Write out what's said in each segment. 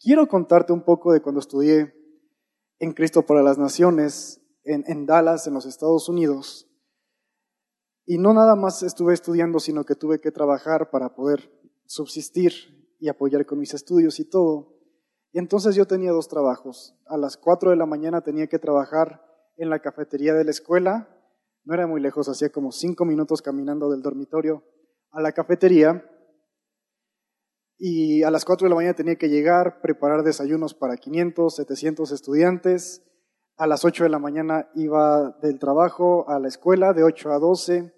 quiero contarte un poco de cuando estudié en Cristo para las Naciones en, Dallas, en los Estados Unidos. Y no nada más estuve estudiando, sino que tuve que trabajar para poder subsistir y apoyar con mis estudios y todo. Y entonces yo tenía dos trabajos. A las 4 de la mañana tenía que trabajar en la cafetería de la escuela. No era muy lejos, hacía como cinco minutos caminando del dormitorio a la cafetería. Y a las 4 de la mañana tenía que llegar, preparar desayunos para 500, 700 estudiantes. A las 8 de la mañana iba del trabajo a la escuela, de 8 a 12,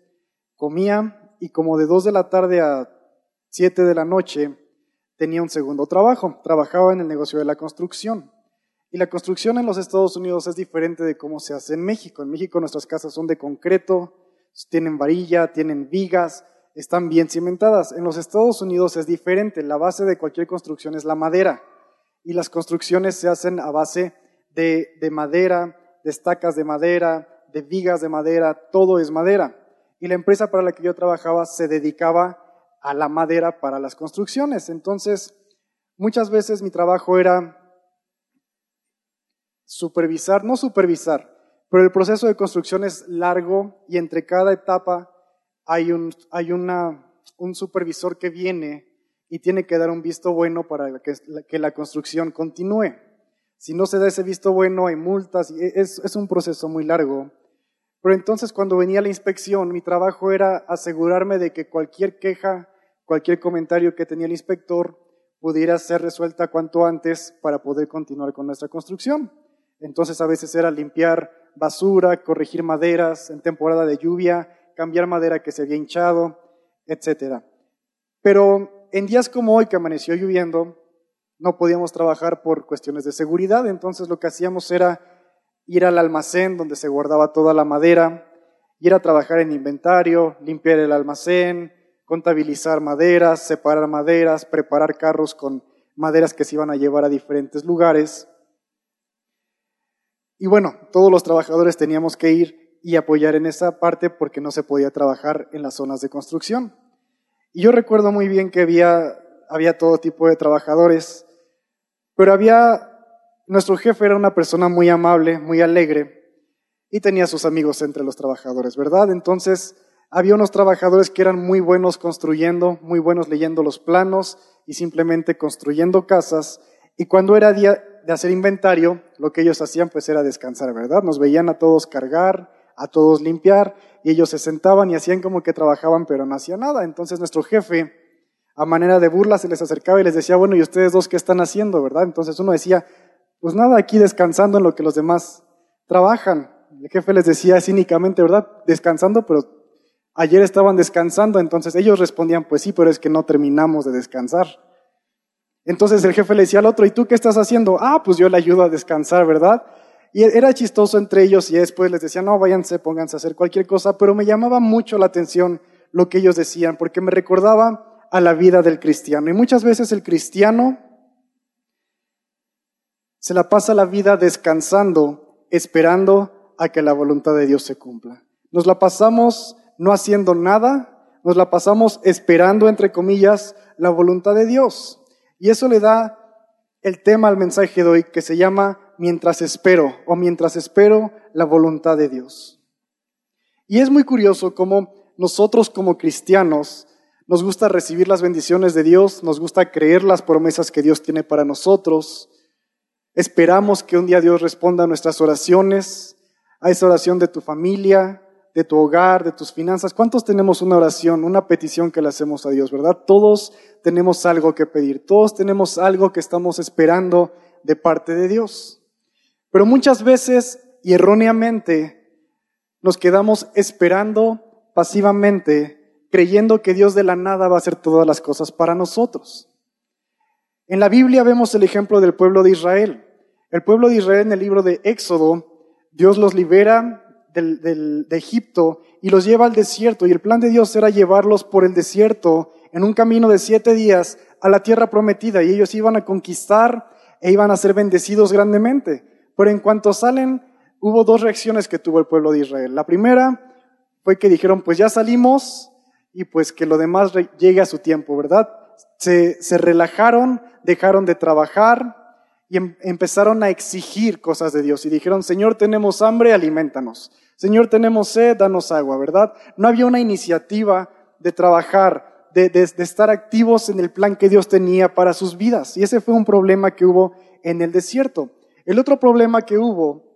comía y como de 2 de la tarde a 7 de la noche tenía un segundo trabajo. Trabajaba en el negocio de la construcción. Y la construcción en los Estados Unidos es diferente de cómo se hace en México. En México nuestras casas son de concreto, tienen varilla, tienen vigas, están bien cimentadas. En los Estados Unidos es diferente. La base de cualquier construcción es la madera. Y las construcciones se hacen a base de, de madera, de estacas de madera, de vigas de madera, todo es madera. Y la empresa para la que yo trabajaba se dedicaba a la madera para las construcciones. Entonces, muchas veces mi trabajo era supervisar, no supervisar, pero el proceso de construcción es largo y entre cada etapa hay un, hay una, un supervisor que viene y tiene que dar un visto bueno para que, que la construcción continúe. Si no se da ese visto bueno, hay multas y es, es un proceso muy largo. Pero entonces cuando venía la inspección, mi trabajo era asegurarme de que cualquier queja, cualquier comentario que tenía el inspector pudiera ser resuelta cuanto antes para poder continuar con nuestra construcción. Entonces a veces era limpiar basura, corregir maderas en temporada de lluvia, cambiar madera que se había hinchado, etc. Pero en días como hoy que amaneció lloviendo, no podíamos trabajar por cuestiones de seguridad, entonces lo que hacíamos era ir al almacén donde se guardaba toda la madera, ir a trabajar en inventario, limpiar el almacén, contabilizar maderas, separar maderas, preparar carros con maderas que se iban a llevar a diferentes lugares. Y bueno, todos los trabajadores teníamos que ir y apoyar en esa parte porque no se podía trabajar en las zonas de construcción. Y yo recuerdo muy bien que había, había todo tipo de trabajadores, pero había nuestro jefe era una persona muy amable, muy alegre y tenía sus amigos entre los trabajadores, ¿verdad? Entonces, había unos trabajadores que eran muy buenos construyendo, muy buenos leyendo los planos y simplemente construyendo casas. Y cuando era día de hacer inventario, lo que ellos hacían pues era descansar, ¿verdad? Nos veían a todos cargar, a todos limpiar, y ellos se sentaban y hacían como que trabajaban, pero no hacían nada. Entonces nuestro jefe, a manera de burla, se les acercaba y les decía, bueno, ¿y ustedes dos qué están haciendo, verdad? Entonces uno decía, pues nada, aquí descansando en lo que los demás trabajan. El jefe les decía cínicamente, ¿verdad? Descansando, pero ayer estaban descansando, entonces ellos respondían, pues sí, pero es que no terminamos de descansar. Entonces el jefe le decía al otro, ¿y tú qué estás haciendo? Ah, pues yo le ayudo a descansar, ¿verdad? Y era chistoso entre ellos y después les decía, no, váyanse, pónganse a hacer cualquier cosa, pero me llamaba mucho la atención lo que ellos decían, porque me recordaba a la vida del cristiano. Y muchas veces el cristiano se la pasa la vida descansando, esperando a que la voluntad de Dios se cumpla. Nos la pasamos no haciendo nada, nos la pasamos esperando, entre comillas, la voluntad de Dios. Y eso le da el tema al mensaje de hoy que se llama Mientras espero o mientras espero la voluntad de Dios. Y es muy curioso cómo nosotros como cristianos nos gusta recibir las bendiciones de Dios, nos gusta creer las promesas que Dios tiene para nosotros, Esperamos que un día Dios responda a nuestras oraciones, a esa oración de tu familia, de tu hogar, de tus finanzas. ¿Cuántos tenemos una oración, una petición que le hacemos a Dios, verdad? Todos tenemos algo que pedir, todos tenemos algo que estamos esperando de parte de Dios. Pero muchas veces y erróneamente nos quedamos esperando pasivamente, creyendo que Dios de la nada va a hacer todas las cosas para nosotros. En la Biblia vemos el ejemplo del pueblo de Israel. El pueblo de Israel en el libro de Éxodo, Dios los libera de Egipto y los lleva al desierto. Y el plan de Dios era llevarlos por el desierto en un camino de siete días a la tierra prometida. Y ellos iban a conquistar e iban a ser bendecidos grandemente. Pero en cuanto salen, hubo dos reacciones que tuvo el pueblo de Israel. La primera fue que dijeron, pues ya salimos y pues que lo demás llegue a su tiempo, ¿verdad? se, relajaron, dejaron de trabajar y em- empezaron a exigir cosas de Dios y dijeron, Señor, tenemos hambre, alimentanos. Señor, tenemos sed, danos agua, ¿verdad? No había una iniciativa de trabajar, de estar activos en el plan que Dios tenía para sus vidas. Y ese fue un problema que hubo en el desierto. El otro problema que hubo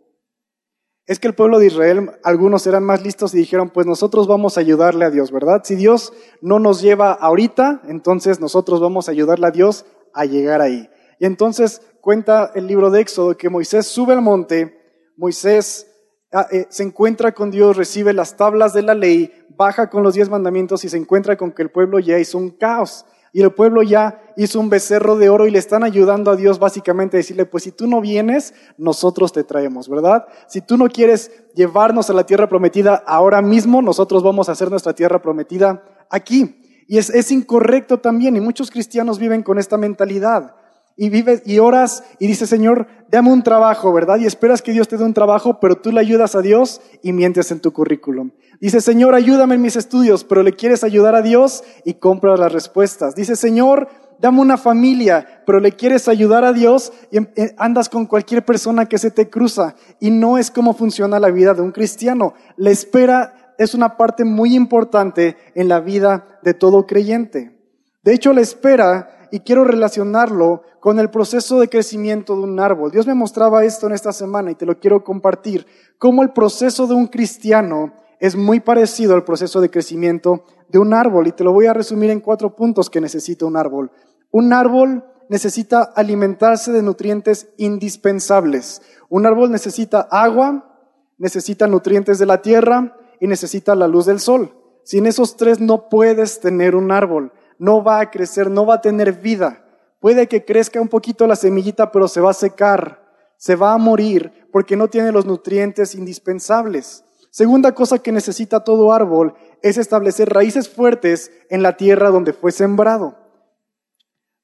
es que el pueblo de Israel, algunos eran más listos y dijeron, pues nosotros vamos a ayudarle a Dios, ¿verdad? Si Dios no nos lleva ahorita, entonces nosotros vamos a ayudarle a Dios a llegar ahí. Y entonces cuenta el libro de Éxodo que Moisés sube al monte, Moisés ah, eh, se encuentra con Dios, recibe las tablas de la ley, baja con los diez mandamientos y se encuentra con que el pueblo ya hizo un caos. Y el pueblo ya hizo un becerro de oro y le están ayudando a Dios básicamente a decirle, pues si tú no vienes, nosotros te traemos, ¿verdad? Si tú no quieres llevarnos a la tierra prometida ahora mismo, nosotros vamos a hacer nuestra tierra prometida aquí. Y es, es incorrecto también, y muchos cristianos viven con esta mentalidad. Y vives y oras y dices, Señor, dame un trabajo, ¿verdad? Y esperas que Dios te dé un trabajo, pero tú le ayudas a Dios y mientes en tu currículum. Dice, Señor, ayúdame en mis estudios, pero le quieres ayudar a Dios y compras las respuestas. Dice, Señor, dame una familia, pero le quieres ayudar a Dios y em- eh, andas con cualquier persona que se te cruza. Y no es como funciona la vida de un cristiano. La espera es una parte muy importante en la vida de todo creyente. De hecho, la espera, y quiero relacionarlo con el proceso de crecimiento de un árbol. Dios me mostraba esto en esta semana y te lo quiero compartir. Cómo el proceso de un cristiano es muy parecido al proceso de crecimiento de un árbol. Y te lo voy a resumir en cuatro puntos que necesita un árbol. Un árbol necesita alimentarse de nutrientes indispensables. Un árbol necesita agua, necesita nutrientes de la tierra y necesita la luz del sol. Sin esos tres no puedes tener un árbol. No va a crecer, no va a tener vida. Puede que crezca un poquito la semillita, pero se va a secar, se va a morir porque no tiene los nutrientes indispensables. Segunda cosa que necesita todo árbol es establecer raíces fuertes en la tierra donde fue sembrado.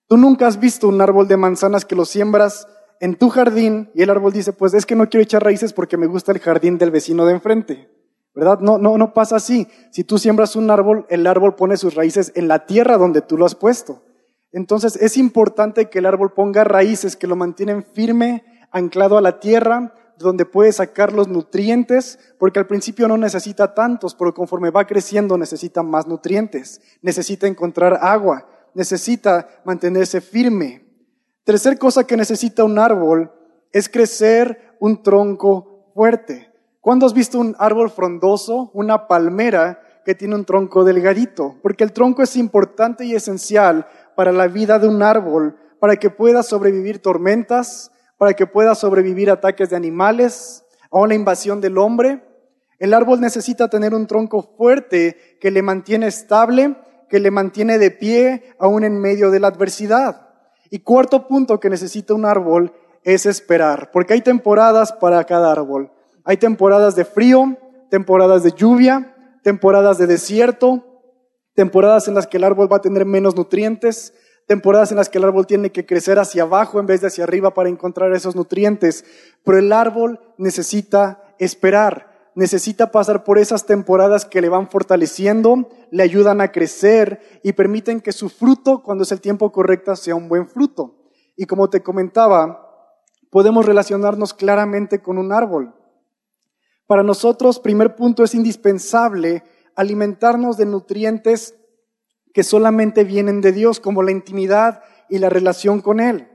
Tú nunca has visto un árbol de manzanas que lo siembras en tu jardín y el árbol dice, pues es que no quiero echar raíces porque me gusta el jardín del vecino de enfrente. ¿Verdad? No, pasa así. Si tú siembras un árbol, el árbol pone sus raíces en la tierra donde tú lo has puesto. Entonces es importante que el árbol ponga raíces que lo mantienen firme, anclado a la tierra, donde puede sacar los nutrientes, porque al principio no necesita tantos, pero conforme va creciendo necesita más nutrientes, necesita encontrar agua, necesita mantenerse firme. Tercer cosa que necesita un árbol es crecer un tronco fuerte. ¿Cuándo has visto un árbol frondoso, una palmera que tiene un tronco delgadito? Porque el tronco es importante y esencial para la vida de un árbol, para que pueda sobrevivir tormentas, para que pueda sobrevivir ataques de animales, a una invasión del hombre. El árbol necesita tener un tronco fuerte que le mantiene estable, que le mantiene de pie aún en medio de la adversidad. Y cuarto punto que necesita un árbol es esperar, porque hay temporadas para cada árbol. Hay temporadas de frío, temporadas de lluvia, temporadas de desierto, temporadas en las que el árbol va a tener menos nutrientes, temporadas en las que el árbol tiene que crecer hacia abajo en vez de hacia arriba para encontrar esos nutrientes. Pero el árbol necesita esperar, necesita pasar por esas temporadas que le van fortaleciendo, le ayudan a crecer y permiten que su fruto, cuando es el tiempo correcto, sea un buen fruto. Y como te comentaba, podemos relacionarnos claramente con un árbol. Para nosotros, primer punto, es indispensable alimentarnos de nutrientes que solamente vienen de Dios, como la intimidad y la relación con Él.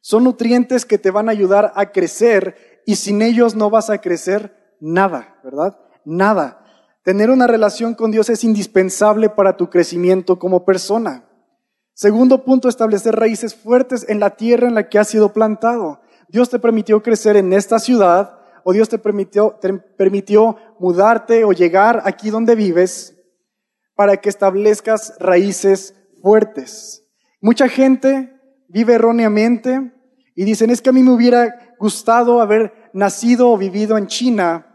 Son nutrientes que te van a ayudar a crecer y sin ellos no vas a crecer nada, ¿verdad? Nada. Tener una relación con Dios es indispensable para tu crecimiento como persona. Segundo punto, establecer raíces fuertes en la tierra en la que has sido plantado. Dios te permitió crecer en esta ciudad o Dios te permitió, te permitió mudarte o llegar aquí donde vives para que establezcas raíces fuertes. Mucha gente vive erróneamente y dicen, es que a mí me hubiera gustado haber nacido o vivido en China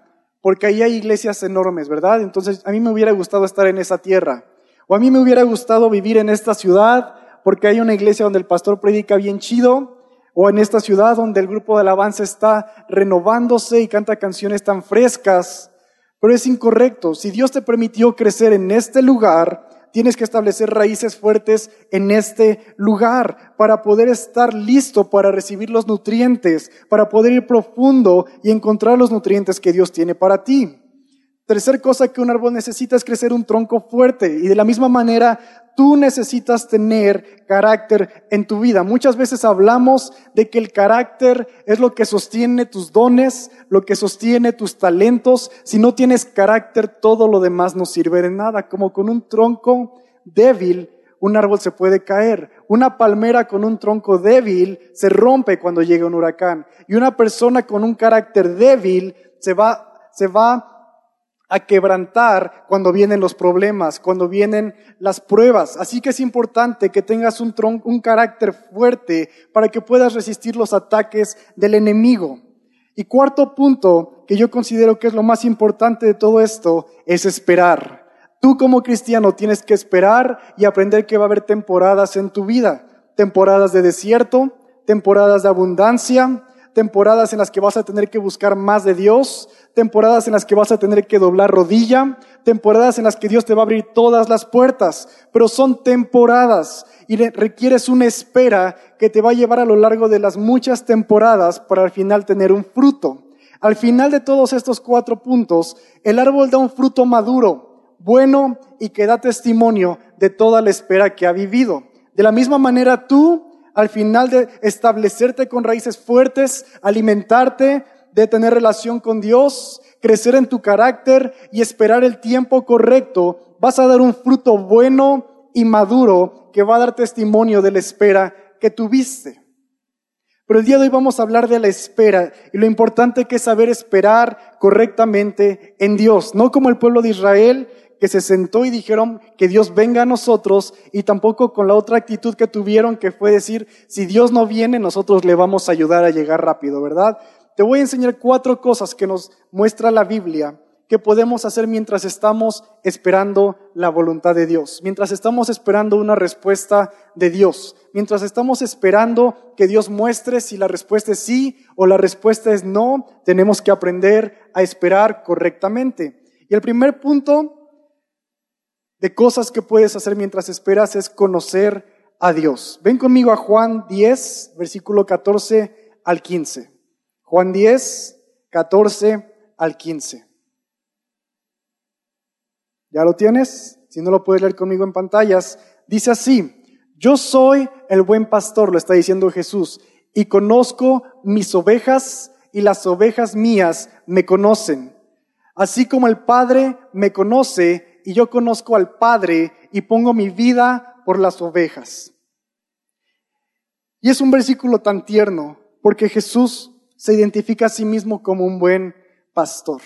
porque ahí hay iglesias enormes, ¿verdad? Entonces a mí me hubiera gustado estar en esa tierra. O a mí me hubiera gustado vivir en esta ciudad porque hay una iglesia donde el pastor predica bien chido. O en esta ciudad donde el grupo de alabanza está renovándose y canta canciones tan frescas. Pero es incorrecto. Si Dios te permitió crecer en este lugar, tienes que establecer raíces fuertes en este lugar para poder estar listo para recibir los nutrientes, para poder ir profundo y encontrar los nutrientes que Dios tiene para ti. Tercer cosa que un árbol necesita es crecer un tronco fuerte y de la misma manera tú necesitas tener carácter en tu vida. Muchas veces hablamos de que el carácter es lo que sostiene tus dones, lo que sostiene tus talentos. Si no tienes carácter, todo lo demás no sirve de nada. Como con un tronco débil, un árbol se puede caer. Una palmera con un tronco débil se rompe cuando llega un huracán. Y una persona con un carácter débil se va, se va a quebrantar cuando vienen los problemas, cuando vienen las pruebas. Así que es importante que tengas un, un carácter fuerte para que puedas resistir los ataques del enemigo. Y cuarto punto, que yo considero que es lo más importante de todo esto, es esperar. Tú como cristiano tienes que esperar y aprender que va a haber temporadas en tu vida. Temporadas de desierto, temporadas de abundancia, temporadas en las que vas a tener que buscar más de Dios, temporadas en las que vas a tener que doblar rodilla, temporadas en las que Dios te va a abrir todas las puertas, pero son temporadas y requieres una espera que te va a llevar a lo largo de las muchas temporadas para al final tener un fruto. Al final de todos estos cuatro puntos, el árbol da un fruto maduro, bueno y que da testimonio de toda la espera que ha vivido. De la misma manera tú al final de establecerte con raíces fuertes, alimentarte, de tener relación con Dios, crecer en tu carácter y esperar el tiempo correcto, vas a dar un fruto bueno y maduro que va a dar testimonio de la espera que tuviste. Pero el día de hoy vamos a hablar de la espera y lo importante que es saber esperar correctamente en Dios, no como el pueblo de Israel que se sentó y dijeron que Dios venga a nosotros y tampoco con la otra actitud que tuvieron que fue decir, si Dios no viene, nosotros le vamos a ayudar a llegar rápido, ¿verdad? Te voy a enseñar cuatro cosas que nos muestra la Biblia que podemos hacer mientras estamos esperando la voluntad de Dios, mientras estamos esperando una respuesta de Dios, mientras estamos esperando que Dios muestre si la respuesta es sí o la respuesta es no, tenemos que aprender a esperar correctamente. Y el primer punto de cosas que puedes hacer mientras esperas es conocer a Dios. Ven conmigo a Juan 10, versículo 14 al 15. Juan 10, 14 al 15. ¿Ya lo tienes? Si no lo puedes leer conmigo en pantallas, dice así, yo soy el buen pastor, lo está diciendo Jesús, y conozco mis ovejas y las ovejas mías me conocen. Así como el Padre me conoce y yo conozco al Padre y pongo mi vida por las ovejas. Y es un versículo tan tierno porque Jesús se identifica a sí mismo como un buen pastor.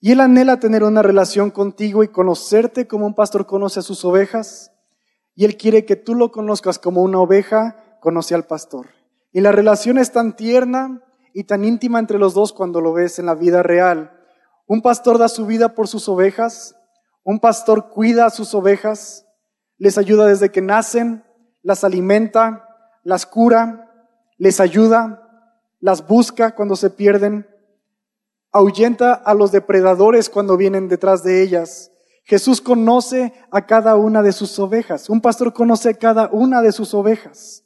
Y él anhela tener una relación contigo y conocerte como un pastor conoce a sus ovejas. Y él quiere que tú lo conozcas como una oveja conoce al pastor. Y la relación es tan tierna y tan íntima entre los dos cuando lo ves en la vida real. Un pastor da su vida por sus ovejas un pastor cuida a sus ovejas, les ayuda desde que nacen, las alimenta, las cura, les ayuda, las busca cuando se pierden, ahuyenta a los depredadores cuando vienen detrás de ellas. Jesús conoce a cada una de sus ovejas. Un pastor conoce a cada una de sus ovejas.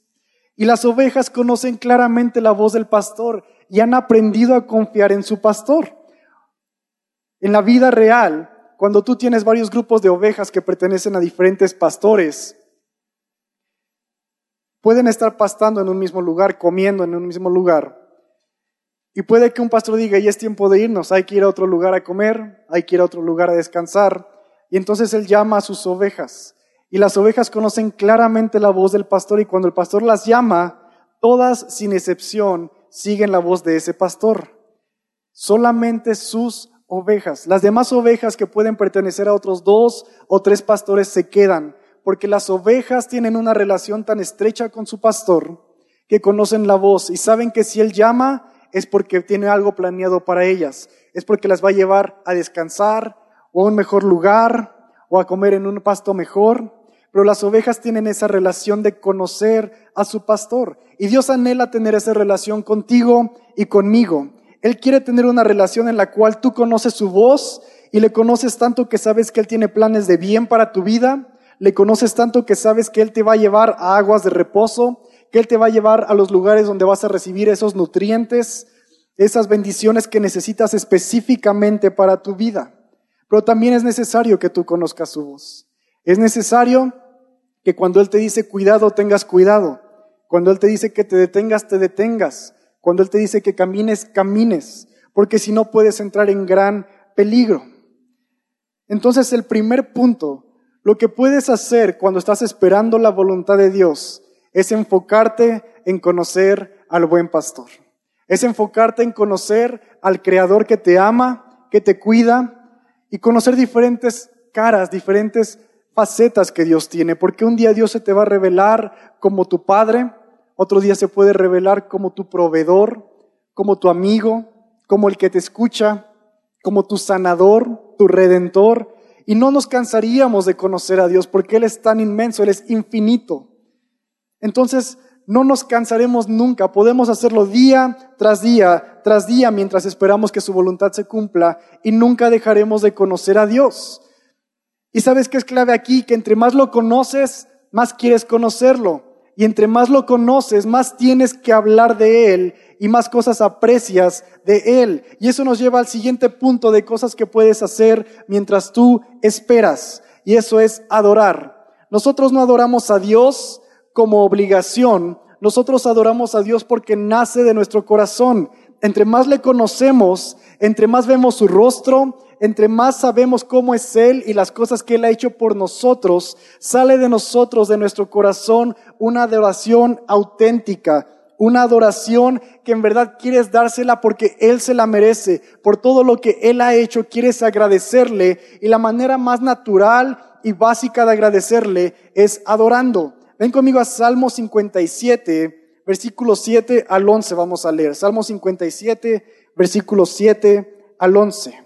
Y las ovejas conocen claramente la voz del pastor y han aprendido a confiar en su pastor. En la vida real, cuando tú tienes varios grupos de ovejas que pertenecen a diferentes pastores, pueden estar pastando en un mismo lugar, comiendo en un mismo lugar. Y puede que un pastor diga, ya es tiempo de irnos, hay que ir a otro lugar a comer, hay que ir a otro lugar a descansar. Y entonces él llama a sus ovejas. Y las ovejas conocen claramente la voz del pastor y cuando el pastor las llama, todas sin excepción siguen la voz de ese pastor. Solamente sus ovejas. Las demás ovejas que pueden pertenecer a otros dos o tres pastores se quedan, porque las ovejas tienen una relación tan estrecha con su pastor que conocen la voz y saben que si él llama es porque tiene algo planeado para ellas, es porque las va a llevar a descansar o a un mejor lugar o a comer en un pasto mejor. Pero las ovejas tienen esa relación de conocer a su pastor. Y Dios anhela tener esa relación contigo y conmigo. Él quiere tener una relación en la cual tú conoces su voz y le conoces tanto que sabes que Él tiene planes de bien para tu vida, le conoces tanto que sabes que Él te va a llevar a aguas de reposo, que Él te va a llevar a los lugares donde vas a recibir esos nutrientes, esas bendiciones que necesitas específicamente para tu vida. Pero también es necesario que tú conozcas su voz. Es necesario que cuando Él te dice cuidado, tengas cuidado. Cuando Él te dice que te detengas, te detengas. Cuando Él te dice que camines, camines. Porque si no puedes entrar en gran peligro. Entonces el primer punto, lo que puedes hacer cuando estás esperando la voluntad de Dios es enfocarte en conocer al buen pastor. Es enfocarte en conocer al Creador que te ama, que te cuida y conocer diferentes caras, diferentes facetas que Dios tiene, porque un día Dios se te va a revelar como tu Padre, otro día se puede revelar como tu proveedor, como tu amigo, como el que te escucha, como tu sanador, tu redentor, y no nos cansaríamos de conocer a Dios porque Él es tan inmenso, Él es infinito. Entonces, no nos cansaremos nunca, podemos hacerlo día tras día, tras día, mientras esperamos que su voluntad se cumpla y nunca dejaremos de conocer a Dios. Y sabes que es clave aquí, que entre más lo conoces, más quieres conocerlo. Y entre más lo conoces, más tienes que hablar de Él y más cosas aprecias de Él. Y eso nos lleva al siguiente punto de cosas que puedes hacer mientras tú esperas. Y eso es adorar. Nosotros no adoramos a Dios como obligación, nosotros adoramos a Dios porque nace de nuestro corazón. Entre más le conocemos, entre más vemos su rostro, entre más sabemos cómo es Él y las cosas que Él ha hecho por nosotros, sale de nosotros, de nuestro corazón, una adoración auténtica, una adoración que en verdad quieres dársela porque Él se la merece, por todo lo que Él ha hecho, quieres agradecerle y la manera más natural y básica de agradecerle es adorando. Ven conmigo a Salmo 57, versículo 7 al 11 vamos a leer. Salmo 57, versículo 7 al 11.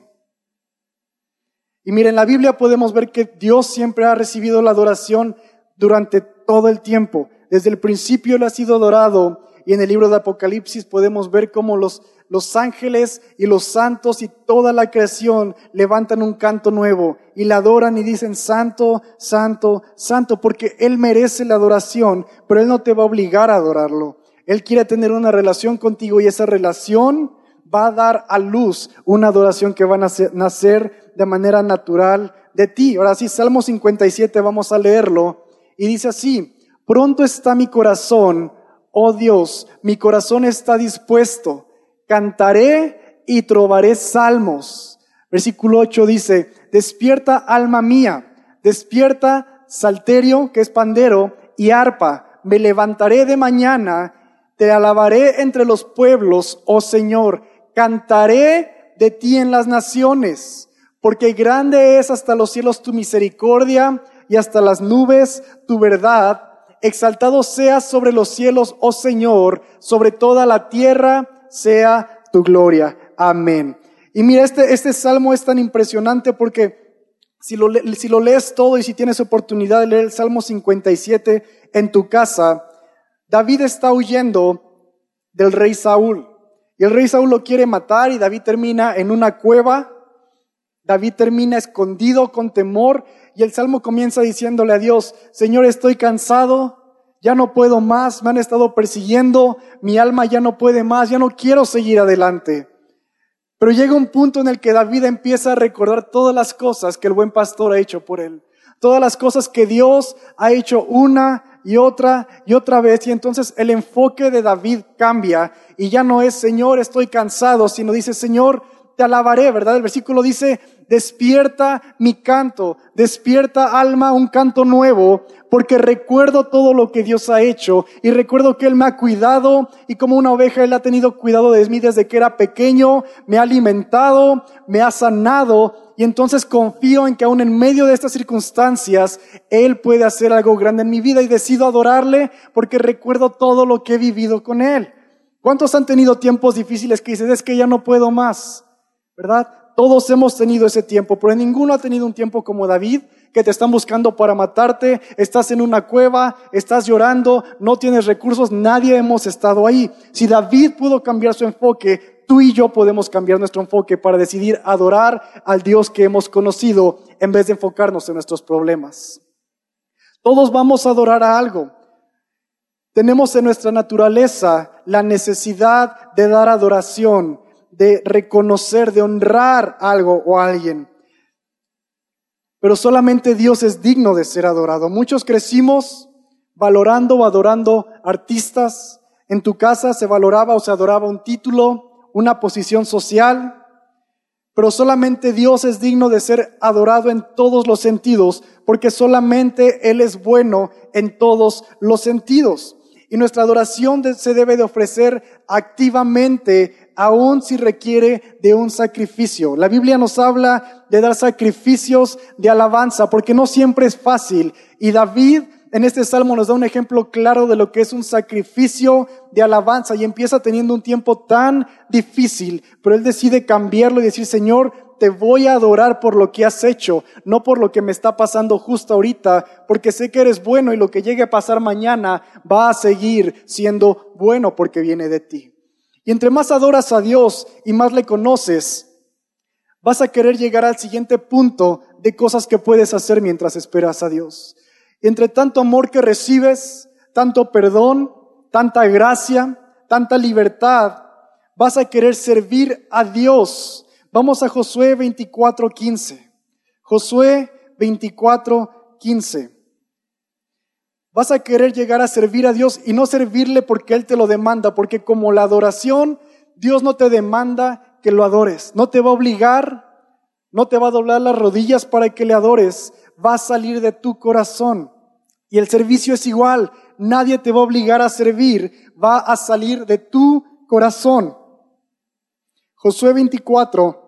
Y miren, en la Biblia podemos ver que Dios siempre ha recibido la adoración durante todo el tiempo. Desde el principio Él ha sido adorado y en el libro de Apocalipsis podemos ver cómo los, los ángeles y los santos y toda la creación levantan un canto nuevo y la adoran y dicen santo, santo, santo, porque Él merece la adoración, pero Él no te va a obligar a adorarlo. Él quiere tener una relación contigo y esa relación va a dar a luz una adoración que va a nacer de manera natural de ti. Ahora sí, Salmo 57, vamos a leerlo. Y dice así, pronto está mi corazón oh Dios, mi corazón está dispuesto, cantaré y trovaré salmos. Versículo 8 dice, despierta alma mía, despierta salterio, que es pandero, y arpa, me levantaré de mañana, te alabaré entre los pueblos, oh Señor, cantaré de ti en las naciones, porque grande es hasta los cielos tu misericordia y hasta las nubes tu verdad. Exaltado seas sobre los cielos, oh Señor, sobre toda la tierra sea tu gloria. Amén. Y mira, este, este salmo es tan impresionante porque si lo, si lo lees todo y si tienes oportunidad de leer el Salmo 57 en tu casa, David está huyendo del rey Saúl. Y el rey Saúl lo quiere matar y David termina en una cueva. David termina escondido con temor y el salmo comienza diciéndole a Dios, Señor, estoy cansado, ya no puedo más, me han estado persiguiendo, mi alma ya no puede más, ya no quiero seguir adelante. Pero llega un punto en el que David empieza a recordar todas las cosas que el buen pastor ha hecho por él, todas las cosas que Dios ha hecho una y otra y otra vez. Y entonces el enfoque de David cambia y ya no es Señor, estoy cansado, sino dice Señor, te alabaré, ¿verdad? El versículo dice, despierta mi canto, despierta alma un canto nuevo, porque recuerdo todo lo que Dios ha hecho y recuerdo que Él me ha cuidado y como una oveja Él ha tenido cuidado de mí desde que era pequeño, me ha alimentado, me ha sanado y entonces confío en que aún en medio de estas circunstancias Él puede hacer algo grande en mi vida y decido adorarle porque recuerdo todo lo que he vivido con Él. ¿Cuántos han tenido tiempos difíciles que dices, es que ya no puedo más? ¿Verdad? Todos hemos tenido ese tiempo, pero ninguno ha tenido un tiempo como David, que te están buscando para matarte, estás en una cueva, estás llorando, no tienes recursos, nadie hemos estado ahí. Si David pudo cambiar su enfoque, tú y yo podemos cambiar nuestro enfoque para decidir adorar al Dios que hemos conocido en vez de enfocarnos en nuestros problemas. Todos vamos a adorar a algo. Tenemos en nuestra naturaleza la necesidad de dar adoración, de reconocer, de honrar algo o alguien. Pero solamente Dios es digno de ser adorado. Muchos crecimos valorando o adorando artistas. En tu casa se valoraba o se adoraba un título, una posición social, pero solamente Dios es digno de ser adorado en todos los sentidos, porque solamente Él es bueno en todos los sentidos. Y nuestra adoración se debe de ofrecer activamente, aun si requiere de un sacrificio. La Biblia nos habla de dar sacrificios de alabanza, porque no siempre es fácil. Y David en este salmo nos da un ejemplo claro de lo que es un sacrificio de alabanza y empieza teniendo un tiempo tan difícil, pero él decide cambiarlo y decir, Señor, te voy a adorar por lo que has hecho, no por lo que me está pasando justo ahorita, porque sé que eres bueno y lo que llegue a pasar mañana va a seguir siendo bueno porque viene de ti. Y entre más adoras a Dios y más le conoces, vas a querer llegar al siguiente punto de cosas que puedes hacer mientras esperas a Dios entre tanto amor que recibes, tanto perdón, tanta gracia, tanta libertad, vas a querer servir a Dios. Vamos a Josué 24:15. Josué 24:15. Vas a querer llegar a servir a Dios y no servirle porque Él te lo demanda, porque como la adoración, Dios no te demanda que lo adores, no te va a obligar, no te va a doblar las rodillas para que le adores, va a salir de tu corazón. Y el servicio es igual. Nadie te va a obligar a servir. Va a salir de tu corazón. Josué 24,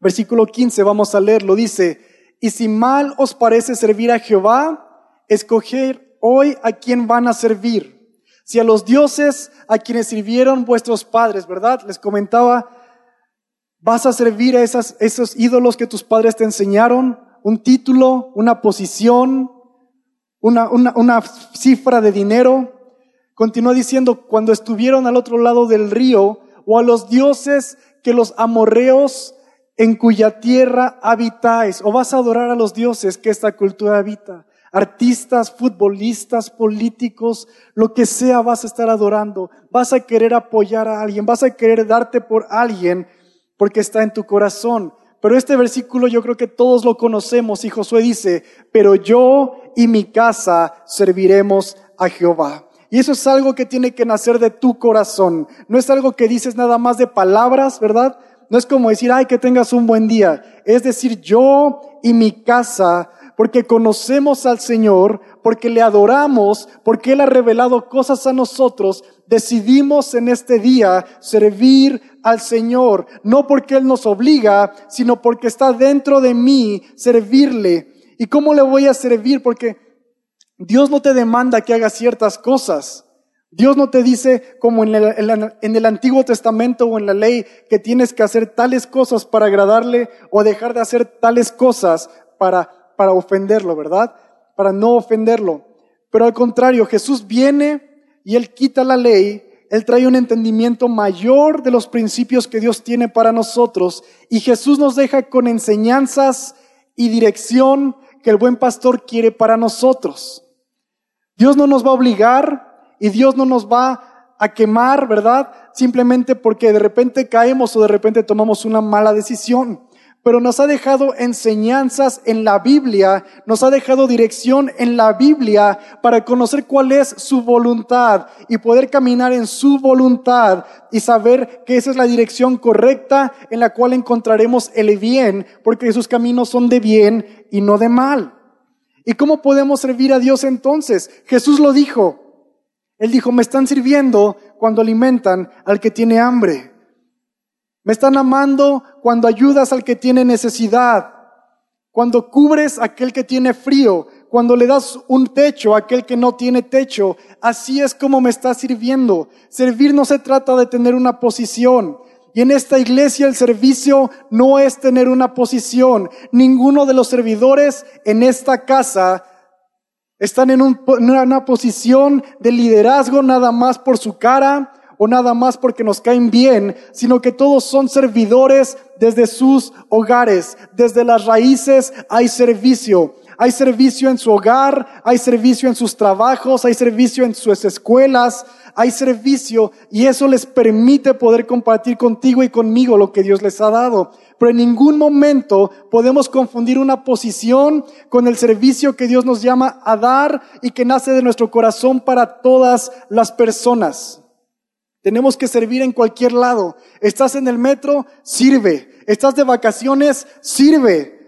versículo 15, vamos a leerlo. Dice, y si mal os parece servir a Jehová, escoger hoy a quién van a servir. Si a los dioses a quienes sirvieron vuestros padres, ¿verdad? Les comentaba, vas a servir a esos ídolos que tus padres te enseñaron, un título, una posición, una, una, cifra de dinero. Continúa diciendo, cuando estuvieron al otro lado del río, o a los dioses que los amorreos en cuya tierra habitáis, o vas a adorar a los dioses que esta cultura habita. Artistas, futbolistas, políticos, lo que sea vas a estar adorando. Vas a querer apoyar a alguien, vas a querer darte por alguien porque está en tu corazón. Pero este versículo yo creo que todos lo conocemos y Josué dice, pero yo y mi casa serviremos a Jehová. Y eso es algo que tiene que nacer de tu corazón. No es algo que dices nada más de palabras, ¿verdad? No es como decir, ay, que tengas un buen día. Es decir, yo y mi casa, porque conocemos al Señor, porque le adoramos, porque Él ha revelado cosas a nosotros, decidimos en este día servir al Señor, no porque Él nos obliga, sino porque está dentro de mí servirle. ¿Y cómo le voy a servir? Porque Dios no te demanda que hagas ciertas cosas. Dios no te dice, como en el, en el, Antiguo Testamento o en la ley, que tienes que hacer tales cosas para agradarle o dejar de hacer tales cosas para, para ofenderlo, ¿verdad? Para no ofenderlo. Pero al contrario, Jesús viene y Él quita la ley él trae un entendimiento mayor de los principios que Dios tiene para nosotros y Jesús nos deja con enseñanzas y dirección que el buen pastor quiere para nosotros. Dios no nos va a obligar y Dios no nos va a quemar, ¿verdad? Simplemente porque de repente caemos o de repente tomamos una mala decisión pero nos ha dejado enseñanzas en la Biblia, nos ha dejado dirección en la Biblia para conocer cuál es su voluntad y poder caminar en su voluntad y saber que esa es la dirección correcta en la cual encontraremos el bien, porque sus caminos son de bien y no de mal. ¿Y cómo podemos servir a Dios entonces? Jesús lo dijo. Él dijo, me están sirviendo cuando alimentan al que tiene hambre. Me están amando cuando ayudas al que tiene necesidad, cuando cubres a aquel que tiene frío, cuando le das un techo a aquel que no tiene techo. Así es como me está sirviendo. Servir no se trata de tener una posición. Y en esta iglesia el servicio no es tener una posición. Ninguno de los servidores en esta casa están en una posición de liderazgo nada más por su cara o nada más porque nos caen bien, sino que todos son servidores desde sus hogares. Desde las raíces hay servicio. Hay servicio en su hogar, hay servicio en sus trabajos, hay servicio en sus escuelas, hay servicio y eso les permite poder compartir contigo y conmigo lo que Dios les ha dado. Pero en ningún momento podemos confundir una posición con el servicio que Dios nos llama a dar y que nace de nuestro corazón para todas las personas. Tenemos que servir en cualquier lado. Estás en el metro, sirve. Estás de vacaciones, sirve.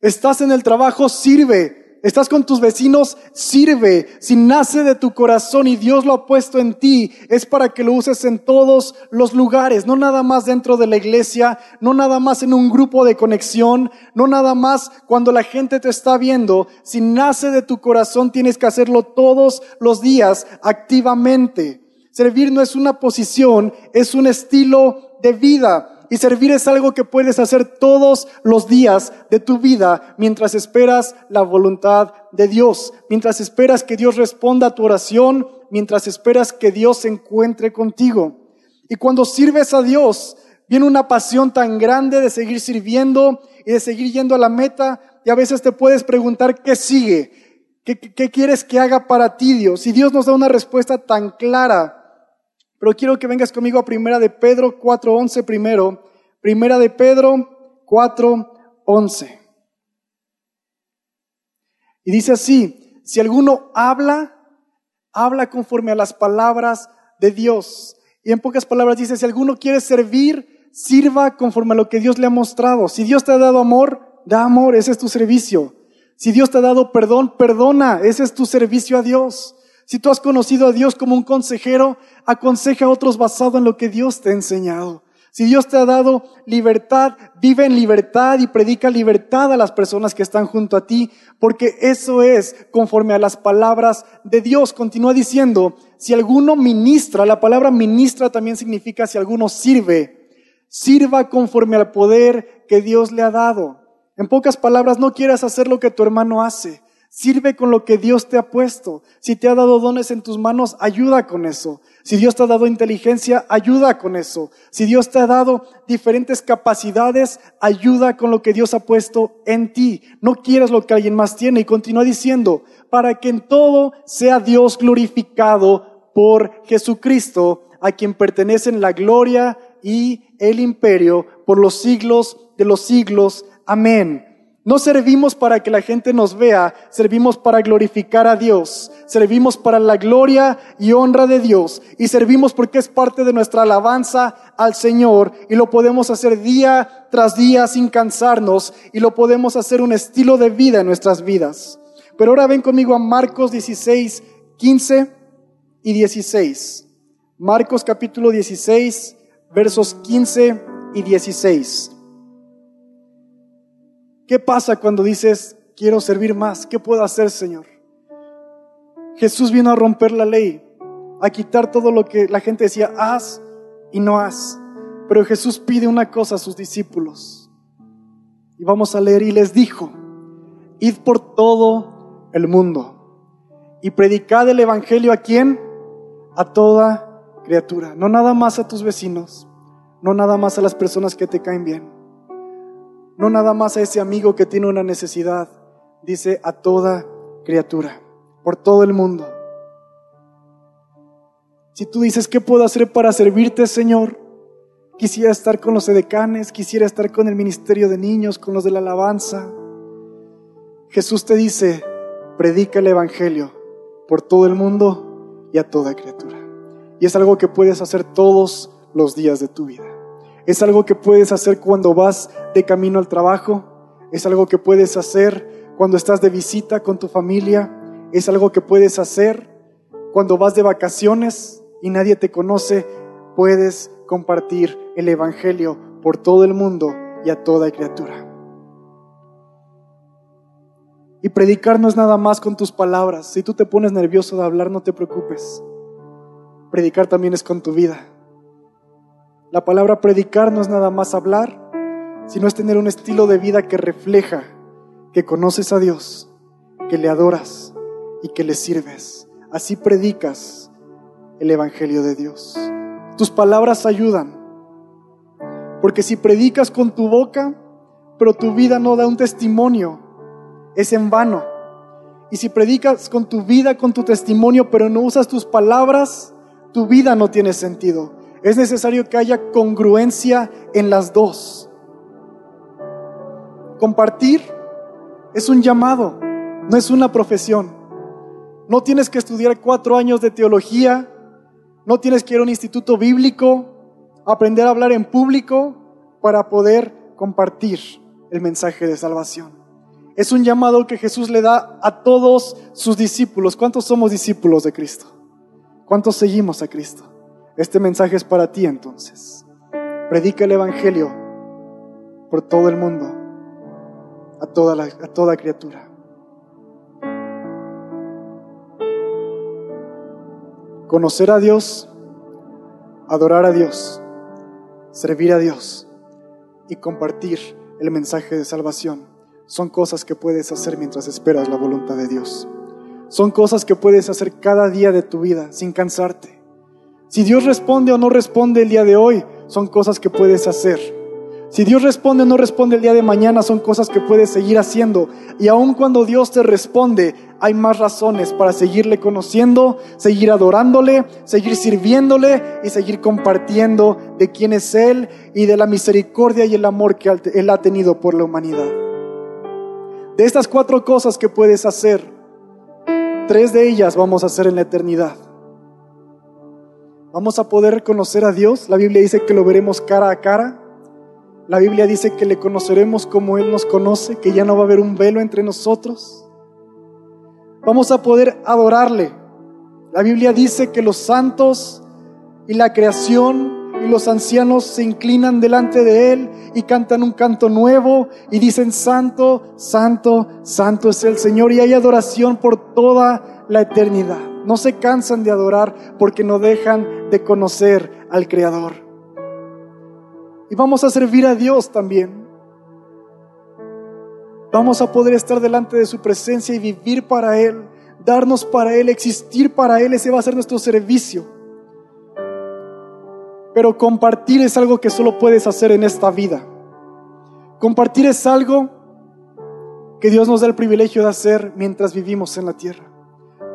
Estás en el trabajo, sirve. Estás con tus vecinos, sirve. Si nace de tu corazón y Dios lo ha puesto en ti, es para que lo uses en todos los lugares, no nada más dentro de la iglesia, no nada más en un grupo de conexión, no nada más cuando la gente te está viendo. Si nace de tu corazón, tienes que hacerlo todos los días activamente. Servir no es una posición, es un estilo de vida. Y servir es algo que puedes hacer todos los días de tu vida mientras esperas la voluntad de Dios, mientras esperas que Dios responda a tu oración, mientras esperas que Dios se encuentre contigo. Y cuando sirves a Dios, viene una pasión tan grande de seguir sirviendo y de seguir yendo a la meta y a veces te puedes preguntar qué sigue, qué, qué quieres que haga para ti Dios. Y Dios nos da una respuesta tan clara pero quiero que vengas conmigo a Primera de Pedro 4.11 primero. Primera de Pedro 4.11. Y dice así, si alguno habla, habla conforme a las palabras de Dios. Y en pocas palabras dice, si alguno quiere servir, sirva conforme a lo que Dios le ha mostrado. Si Dios te ha dado amor, da amor, ese es tu servicio. Si Dios te ha dado perdón, perdona, ese es tu servicio a Dios. Si tú has conocido a Dios como un consejero, aconseja a otros basado en lo que Dios te ha enseñado. Si Dios te ha dado libertad, vive en libertad y predica libertad a las personas que están junto a ti, porque eso es conforme a las palabras de Dios. Continúa diciendo, si alguno ministra, la palabra ministra también significa si alguno sirve, sirva conforme al poder que Dios le ha dado. En pocas palabras, no quieras hacer lo que tu hermano hace. Sirve con lo que Dios te ha puesto. Si te ha dado dones en tus manos, ayuda con eso. Si Dios te ha dado inteligencia, ayuda con eso. Si Dios te ha dado diferentes capacidades, ayuda con lo que Dios ha puesto en ti. No quieras lo que alguien más tiene. Y continúa diciendo, para que en todo sea Dios glorificado por Jesucristo, a quien pertenecen la gloria y el imperio por los siglos de los siglos. Amén. No servimos para que la gente nos vea, servimos para glorificar a Dios, servimos para la gloria y honra de Dios y servimos porque es parte de nuestra alabanza al Señor y lo podemos hacer día tras día sin cansarnos y lo podemos hacer un estilo de vida en nuestras vidas. Pero ahora ven conmigo a Marcos 16, 15 y 16. Marcos capítulo 16, versos 15 y 16. ¿Qué pasa cuando dices, quiero servir más? ¿Qué puedo hacer, Señor? Jesús vino a romper la ley, a quitar todo lo que la gente decía, haz y no haz. Pero Jesús pide una cosa a sus discípulos. Y vamos a leer, y les dijo, id por todo el mundo y predicad el Evangelio a quién? A toda criatura, no nada más a tus vecinos, no nada más a las personas que te caen bien no nada más a ese amigo que tiene una necesidad, dice a toda criatura, por todo el mundo. Si tú dices, ¿qué puedo hacer para servirte, Señor? Quisiera estar con los edecanes, quisiera estar con el ministerio de niños, con los de la alabanza. Jesús te dice, predica el Evangelio por todo el mundo y a toda criatura. Y es algo que puedes hacer todos los días de tu vida. Es algo que puedes hacer cuando vas de camino al trabajo. Es algo que puedes hacer cuando estás de visita con tu familia. Es algo que puedes hacer cuando vas de vacaciones y nadie te conoce. Puedes compartir el Evangelio por todo el mundo y a toda criatura. Y predicar no es nada más con tus palabras. Si tú te pones nervioso de hablar, no te preocupes. Predicar también es con tu vida. La palabra predicar no es nada más hablar, sino es tener un estilo de vida que refleja que conoces a Dios, que le adoras y que le sirves. Así predicas el Evangelio de Dios. Tus palabras ayudan. Porque si predicas con tu boca, pero tu vida no da un testimonio, es en vano. Y si predicas con tu vida, con tu testimonio, pero no usas tus palabras, tu vida no tiene sentido. Es necesario que haya congruencia en las dos. Compartir es un llamado, no es una profesión. No tienes que estudiar cuatro años de teología, no tienes que ir a un instituto bíblico, aprender a hablar en público para poder compartir el mensaje de salvación. Es un llamado que Jesús le da a todos sus discípulos. ¿Cuántos somos discípulos de Cristo? ¿Cuántos seguimos a Cristo? Este mensaje es para ti entonces. Predica el Evangelio por todo el mundo, a toda, a toda criatura. Conocer a Dios, adorar a Dios, servir a Dios y compartir el mensaje de salvación son cosas que puedes hacer mientras esperas la voluntad de Dios. Son cosas que puedes hacer cada día de tu vida sin cansarte. Si Dios responde o no responde el día de hoy, son cosas que puedes hacer. Si Dios responde o no responde el día de mañana, son cosas que puedes seguir haciendo. Y aun cuando Dios te responde, hay más razones para seguirle conociendo, seguir adorándole, seguir sirviéndole y seguir compartiendo de quién es Él y de la misericordia y el amor que Él ha tenido por la humanidad. De estas cuatro cosas que puedes hacer, tres de ellas vamos a hacer en la eternidad. Vamos a poder conocer a Dios. La Biblia dice que lo veremos cara a cara. La Biblia dice que le conoceremos como Él nos conoce, que ya no va a haber un velo entre nosotros. Vamos a poder adorarle. La Biblia dice que los santos y la creación y los ancianos se inclinan delante de Él y cantan un canto nuevo y dicen, Santo, Santo, Santo es el Señor. Y hay adoración por toda la eternidad. No se cansan de adorar porque no dejan de conocer al Creador. Y vamos a servir a Dios también. Vamos a poder estar delante de su presencia y vivir para Él, darnos para Él, existir para Él. Ese va a ser nuestro servicio. Pero compartir es algo que solo puedes hacer en esta vida. Compartir es algo que Dios nos da el privilegio de hacer mientras vivimos en la tierra.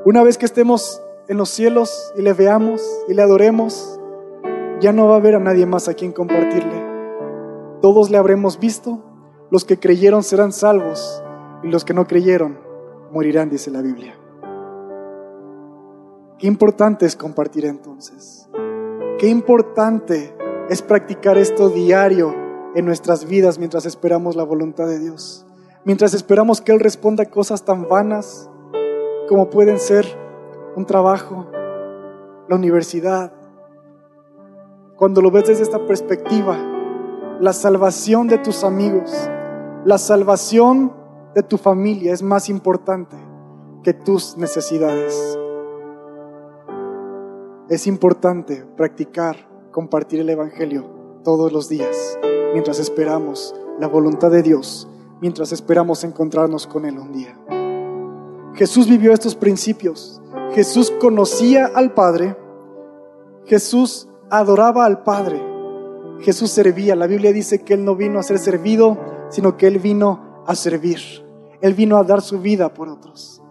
Una vez que estemos en los cielos y le veamos y le adoremos, ya no va a haber a nadie más a quien compartirle. Todos le habremos visto, los que creyeron serán salvos y los que no creyeron morirán, dice la Biblia. Qué importante es compartir entonces. Qué importante es practicar esto diario en nuestras vidas mientras esperamos la voluntad de Dios. Mientras esperamos que Él responda cosas tan vanas como pueden ser un trabajo, la universidad. Cuando lo ves desde esta perspectiva, la salvación de tus amigos, la salvación de tu familia es más importante que tus necesidades. Es importante practicar, compartir el Evangelio todos los días, mientras esperamos la voluntad de Dios, mientras esperamos encontrarnos con Él un día. Jesús vivió estos principios. Jesús conocía al Padre. Jesús adoraba al Padre. Jesús servía. La Biblia dice que Él no vino a ser servido, sino que Él vino a servir. Él vino a dar su vida por otros.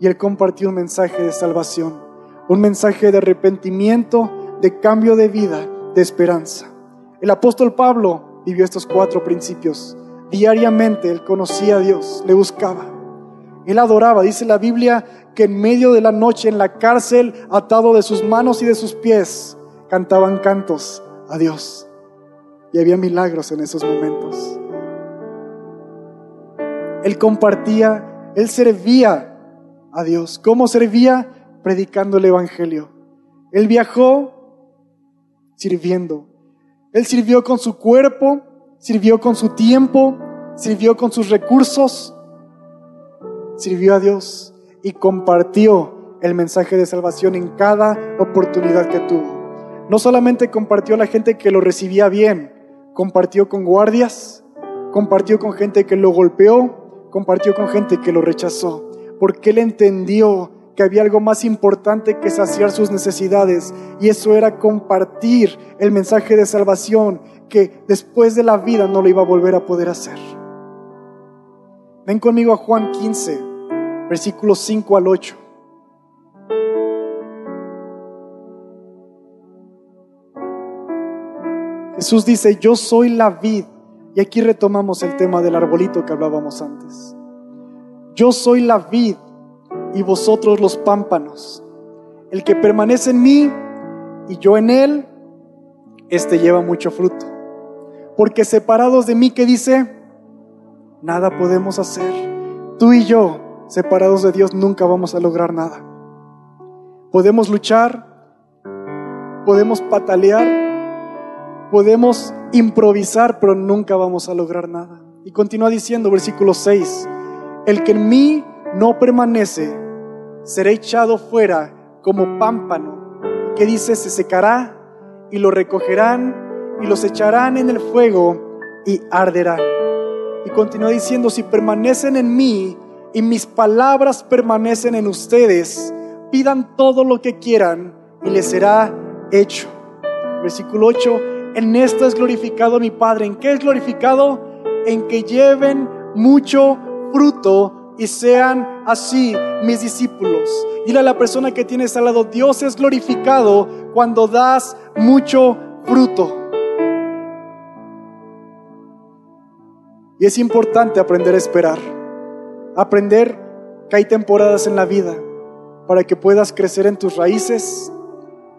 Y Él compartió un mensaje de salvación un mensaje de arrepentimiento, de cambio de vida, de esperanza. El apóstol Pablo vivió estos cuatro principios. Diariamente él conocía a Dios, le buscaba. Él adoraba, dice la Biblia, que en medio de la noche en la cárcel, atado de sus manos y de sus pies, cantaban cantos a Dios. Y había milagros en esos momentos. Él compartía, él servía a Dios. ¿Cómo servía? predicando el Evangelio. Él viajó sirviendo. Él sirvió con su cuerpo, sirvió con su tiempo, sirvió con sus recursos, sirvió a Dios y compartió el mensaje de salvación en cada oportunidad que tuvo. No solamente compartió a la gente que lo recibía bien, compartió con guardias, compartió con gente que lo golpeó, compartió con gente que lo rechazó, porque él entendió que había algo más importante que saciar sus necesidades y eso era compartir el mensaje de salvación que después de la vida no lo iba a volver a poder hacer. Ven conmigo a Juan 15, versículos 5 al 8. Jesús dice, yo soy la vid. Y aquí retomamos el tema del arbolito que hablábamos antes. Yo soy la vid y vosotros los pámpanos. El que permanece en mí y yo en él, este lleva mucho fruto. Porque separados de mí, ¿qué dice? Nada podemos hacer. Tú y yo, separados de Dios, nunca vamos a lograr nada. Podemos luchar, podemos patalear, podemos improvisar, pero nunca vamos a lograr nada. Y continúa diciendo, versículo 6, el que en mí no permanece, será echado fuera como pámpano, que dice, se secará y lo recogerán y los echarán en el fuego y arderán. Y continúa diciendo, si permanecen en mí y mis palabras permanecen en ustedes, pidan todo lo que quieran y les será hecho. Versículo 8, en esto es glorificado mi Padre. ¿En qué es glorificado? En que lleven mucho fruto y sean así mis discípulos. Dile a la persona que tienes al lado, Dios es glorificado cuando das mucho fruto. Y es importante aprender a esperar, aprender que hay temporadas en la vida para que puedas crecer en tus raíces,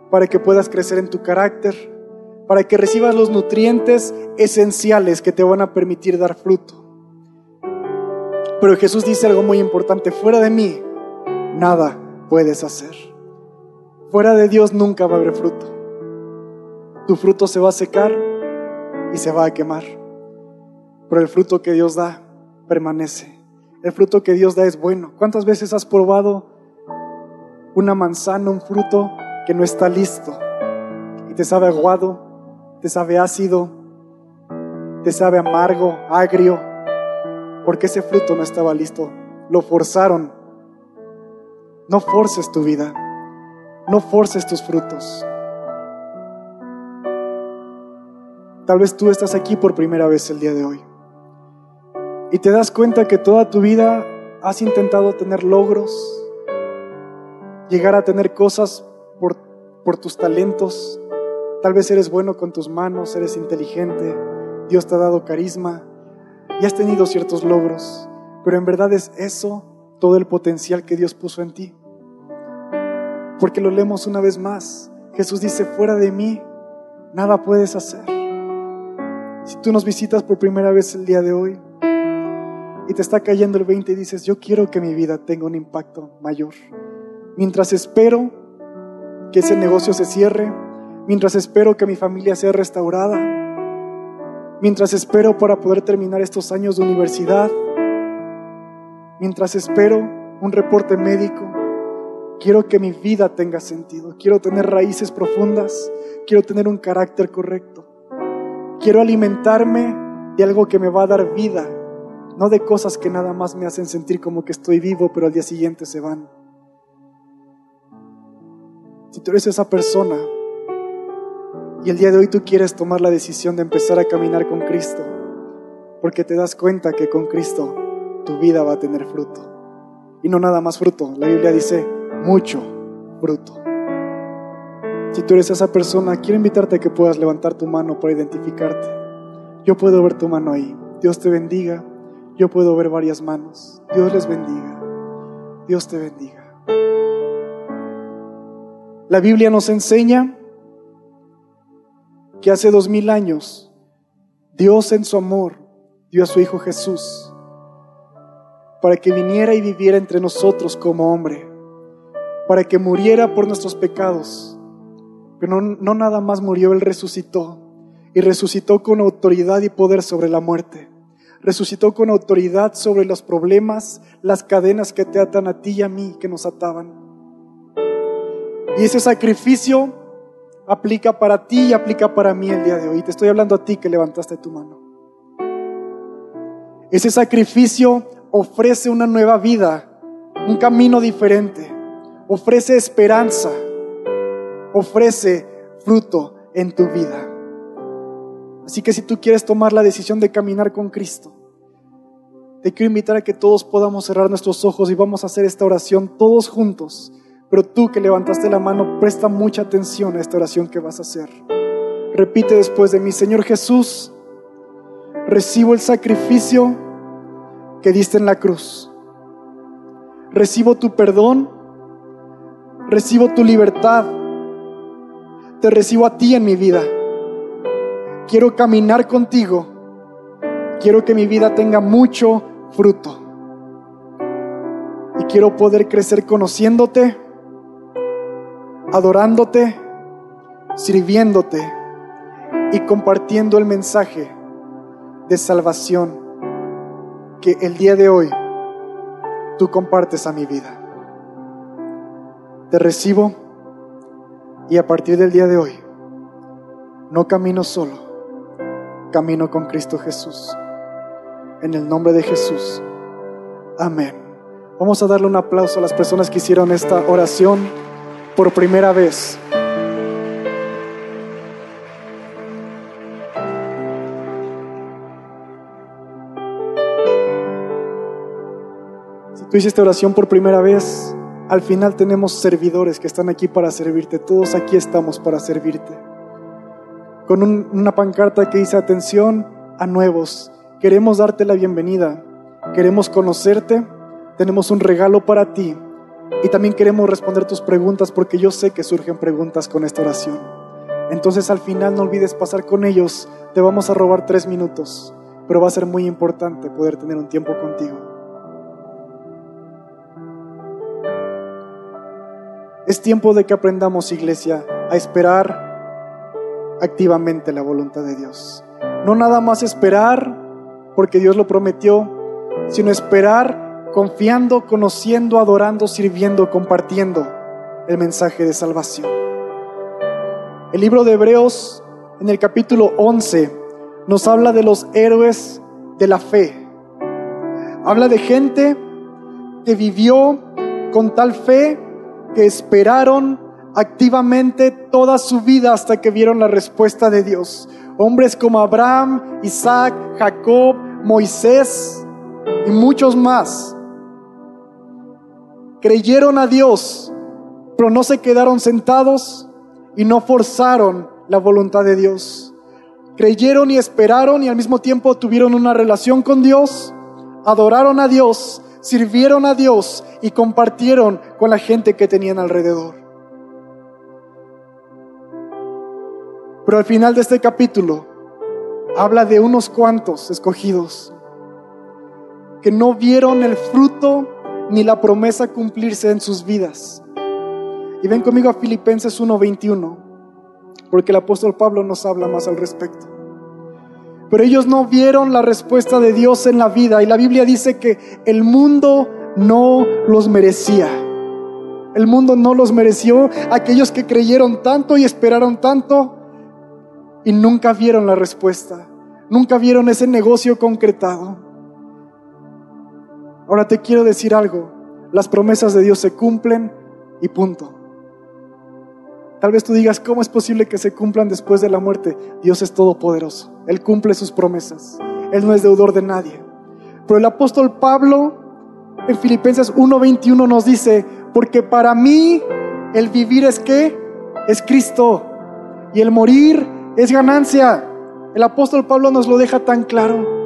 para que puedas crecer en tu carácter, para que recibas los nutrientes esenciales que te van a permitir dar fruto. Pero Jesús dice algo muy importante, fuera de mí, nada puedes hacer. Fuera de Dios nunca va a haber fruto. Tu fruto se va a secar y se va a quemar. Pero el fruto que Dios da permanece. El fruto que Dios da es bueno. ¿Cuántas veces has probado una manzana, un fruto que no está listo? Y te sabe aguado, te sabe ácido, te sabe amargo, agrio, porque ese fruto no estaba listo. Lo forzaron. No forces tu vida. No forces tus frutos. Tal vez tú estás aquí por primera vez el día de hoy. Y te das cuenta que toda tu vida has intentado tener logros, llegar a tener cosas por, por tus talentos. Tal vez eres bueno con tus manos, eres inteligente, Dios te ha dado carisma, y has tenido ciertos logros, pero en verdad es eso todo el potencial que Dios puso en ti. Porque lo leemos una vez más. Jesús dice, fuera de mí, nada puedes hacer. Si tú nos visitas por primera vez el día de hoy y te está cayendo el 20 y dices, yo quiero que mi vida tenga un impacto mayor. Mientras espero que ese negocio se cierre, mientras espero que mi familia sea restaurada, mientras espero para poder terminar estos años de universidad, mientras espero un reporte médico, quiero que mi vida tenga sentido, quiero tener raíces profundas, quiero tener un carácter correcto, quiero alimentarme de algo que me va a dar vida, no de cosas que nada más me hacen sentir como que estoy vivo, pero al día siguiente se van. Si tú eres esa persona, y el día de hoy tú quieres tomar la decisión de empezar a caminar con Cristo, porque te das cuenta que con Cristo tu vida va a tener fruto. Y no nada más fruto, la Biblia dice mucho fruto. Si tú eres esa persona, quiero invitarte a que puedas levantar tu mano para identificarte. Yo puedo ver tu mano ahí. Dios te bendiga. Yo puedo ver varias manos. Dios les bendiga. Dios te bendiga. La Biblia nos enseña que hace dos mil años Dios en su amor dio a su Hijo Jesús para que viniera y viviera entre nosotros como hombre, para que muriera por nuestros pecados. Pero no, no nada más murió, Él resucitó y resucitó con autoridad y poder sobre la muerte. Resucitó con autoridad sobre los problemas, las cadenas que te atan a ti y a mí, que nos ataban. Y ese sacrificio aplica para ti y aplica para mí el día de hoy. Te estoy hablando a ti que levantaste tu mano. Ese sacrificio ofrece una nueva vida, un camino diferente, ofrece esperanza, ofrece fruto en tu vida. Así que si tú quieres tomar la decisión de caminar con Cristo, te quiero invitar a que todos podamos cerrar nuestros ojos y vamos a hacer esta oración todos juntos. Pero tú que levantaste la mano, presta mucha atención a esta oración que vas a hacer. Repite después de mí, Señor Jesús, recibo el sacrificio que diste en la cruz. Recibo tu perdón, recibo tu libertad, te recibo a ti en mi vida. Quiero caminar contigo, quiero que mi vida tenga mucho fruto. Y quiero poder crecer conociéndote, adorándote, sirviéndote y compartiendo el mensaje de salvación que el día de hoy tú compartes a mi vida. Te recibo y a partir del día de hoy no camino solo, camino con Cristo Jesús. En el nombre de Jesús. Amén. Vamos a darle un aplauso a las personas que hicieron esta oración por primera vez. Si tú hiciste oración por primera vez, al final tenemos servidores que están aquí para servirte. Todos aquí estamos para servirte. Con una pancarta que dice atención a nuevos Queremos darte la bienvenida, queremos conocerte, tenemos un regalo para ti y también queremos responder tus preguntas porque yo sé que surgen preguntas con esta oración. Entonces al final no olvides pasar con ellos, te vamos a robar tres minutos, pero va a ser muy importante poder tener un tiempo contigo. Es tiempo de que aprendamos, iglesia, a esperar activamente la voluntad de Dios. No nada más esperar porque Dios lo prometió, sino esperar confiando, conociendo, adorando, sirviendo, compartiendo el mensaje de salvación. El libro de Hebreos, en el capítulo 11, nos habla de los héroes de la fe. Habla de gente que vivió con tal fe que esperaron activamente toda su vida hasta que vieron la respuesta de Dios. Hombres como Abraham, Isaac, Jacob, Moisés y muchos más creyeron a Dios, pero no se quedaron sentados y no forzaron la voluntad de Dios. Creyeron y esperaron y al mismo tiempo tuvieron una relación con Dios, adoraron a Dios, sirvieron a Dios y compartieron con la gente que tenían alrededor. Pero al final de este capítulo, habla de unos cuantos escogidos que no vieron el fruto ni la promesa cumplirse en sus vidas. Y ven conmigo a Filipenses 1:21, porque el apóstol Pablo nos habla más al respecto. Pero ellos no vieron la respuesta de Dios en la vida y la Biblia dice que el mundo no los merecía. El mundo no los mereció. Aquellos que creyeron tanto y esperaron tanto, y nunca vieron la respuesta, nunca vieron ese negocio concretado. Ahora te quiero decir algo, las promesas de Dios se cumplen y punto. Tal vez tú digas, ¿cómo es posible que se cumplan después de la muerte? Dios es todopoderoso, Él cumple sus promesas, Él no es deudor de nadie. Pero el apóstol Pablo en Filipenses 1:21 nos dice, porque para mí el vivir es qué? Es Cristo y el morir es ganancia. El apóstol Pablo nos lo deja tan claro.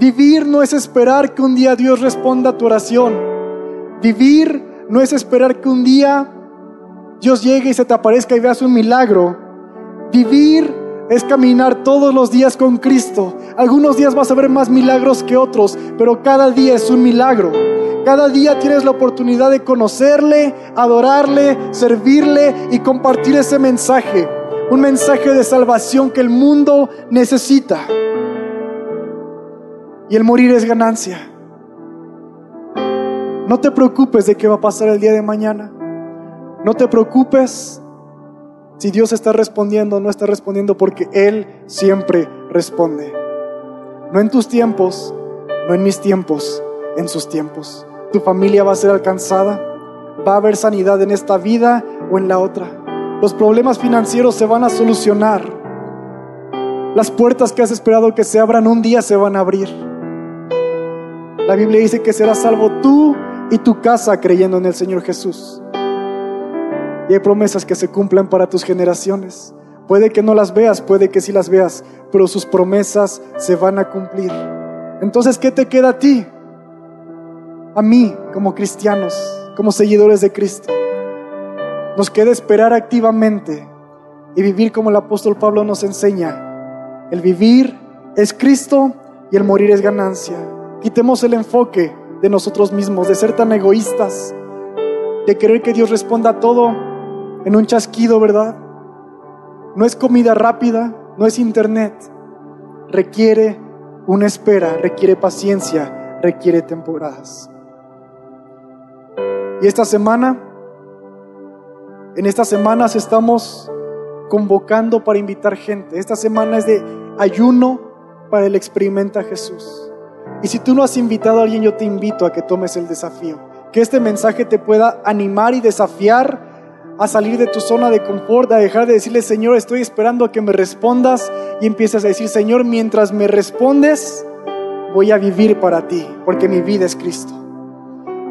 Vivir no es esperar que un día Dios responda a tu oración. Vivir no es esperar que un día Dios llegue y se te aparezca y veas un milagro. Vivir es caminar todos los días con Cristo. Algunos días vas a ver más milagros que otros, pero cada día es un milagro. Cada día tienes la oportunidad de conocerle, adorarle, servirle y compartir ese mensaje un mensaje de salvación que el mundo necesita. Y el morir es ganancia. No te preocupes de qué va a pasar el día de mañana. No te preocupes si Dios está respondiendo o no está respondiendo porque Él siempre responde. No en tus tiempos, no en mis tiempos, en sus tiempos. Tu familia va a ser alcanzada, va a haber sanidad en esta vida o en la otra. Los problemas financieros se van a solucionar. Las puertas que has esperado que se abran un día se van a abrir. La Biblia dice que serás salvo tú y tu casa creyendo en el Señor Jesús. Y hay promesas que se cumplan para tus generaciones. Puede que no las veas, puede que sí las veas, pero sus promesas se van a cumplir. Entonces, ¿qué te queda a ti? A mí, como cristianos, como seguidores de Cristo. Nos queda esperar activamente y vivir como el apóstol Pablo nos enseña. El vivir es Cristo y el morir es ganancia. Quitemos el enfoque de nosotros mismos, de ser tan egoístas, de querer que Dios responda a todo en un chasquido, ¿verdad? No es comida rápida, no es internet. Requiere una espera, requiere paciencia, requiere temporadas. Y esta semana, en estas semanas estamos convocando para invitar gente. Esta semana es de ayuno para el experimenta Jesús. Y si tú no has invitado a alguien, yo te invito a que tomes el desafío. Que este mensaje te pueda animar y desafiar a salir de tu zona de confort, a dejar de decirle, Señor, estoy esperando a que me respondas y empiezas a decir, Señor, mientras me respondes, voy a vivir para ti, porque mi vida es Cristo.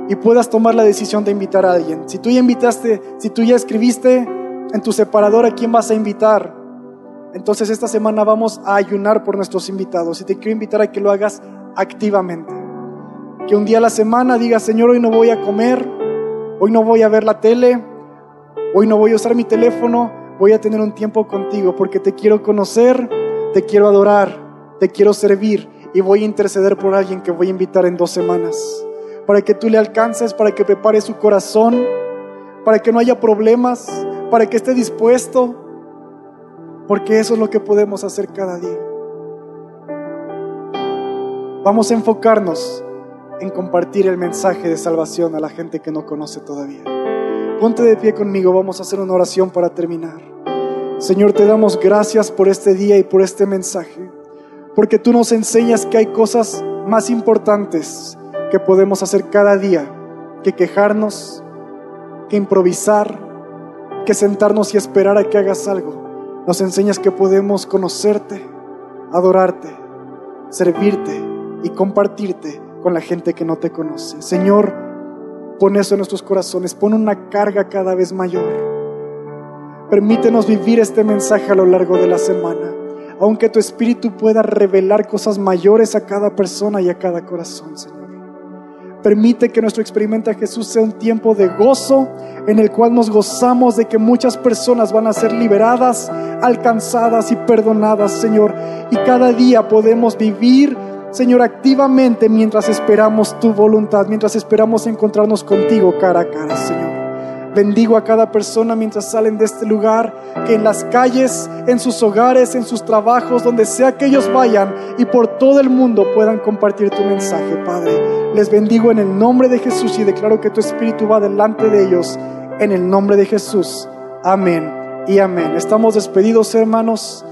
Y puedas tomar la decisión de invitar a alguien. Si tú ya invitaste, si tú ya escribiste en tu separador a quién vas a invitar, entonces esta semana vamos a ayunar por nuestros invitados. Y te quiero invitar a que lo hagas activamente. Que un día a la semana digas, Señor, hoy no voy a comer, hoy no voy a ver la tele, hoy no voy a usar mi teléfono, voy a tener un tiempo contigo porque te quiero conocer, te quiero adorar, te quiero servir y voy a interceder por alguien que voy a invitar en dos semanas. Para que tú le alcances, para que prepare su corazón, para que no haya problemas, para que esté dispuesto, porque eso es lo que podemos hacer cada día. Vamos a enfocarnos en compartir el mensaje de salvación a la gente que no conoce todavía. Ponte de pie conmigo, vamos a hacer una oración para terminar. Señor, te damos gracias por este día y por este mensaje, porque tú nos enseñas que hay cosas más importantes que podemos hacer cada día que quejarnos, que improvisar, que sentarnos y esperar a que hagas algo. Nos enseñas que podemos conocerte, adorarte, servirte y compartirte con la gente que no te conoce. Señor, pon eso en nuestros corazones, pon una carga cada vez mayor. Permítenos vivir este mensaje a lo largo de la semana, aunque tu Espíritu pueda revelar cosas mayores a cada persona y a cada corazón, Señor. Permite que nuestro experimento a Jesús sea un tiempo de gozo en el cual nos gozamos de que muchas personas van a ser liberadas, alcanzadas y perdonadas, Señor. Y cada día podemos vivir Señor, activamente mientras esperamos tu voluntad, mientras esperamos encontrarnos contigo cara a cara, Señor. Bendigo a cada persona mientras salen de este lugar, que en las calles, en sus hogares, en sus trabajos, donde sea que ellos vayan y por todo el mundo puedan compartir tu mensaje, Padre. Les bendigo en el nombre de Jesús y declaro que tu Espíritu va delante de ellos, en el nombre de Jesús. Amén y amén. Estamos despedidos, hermanos.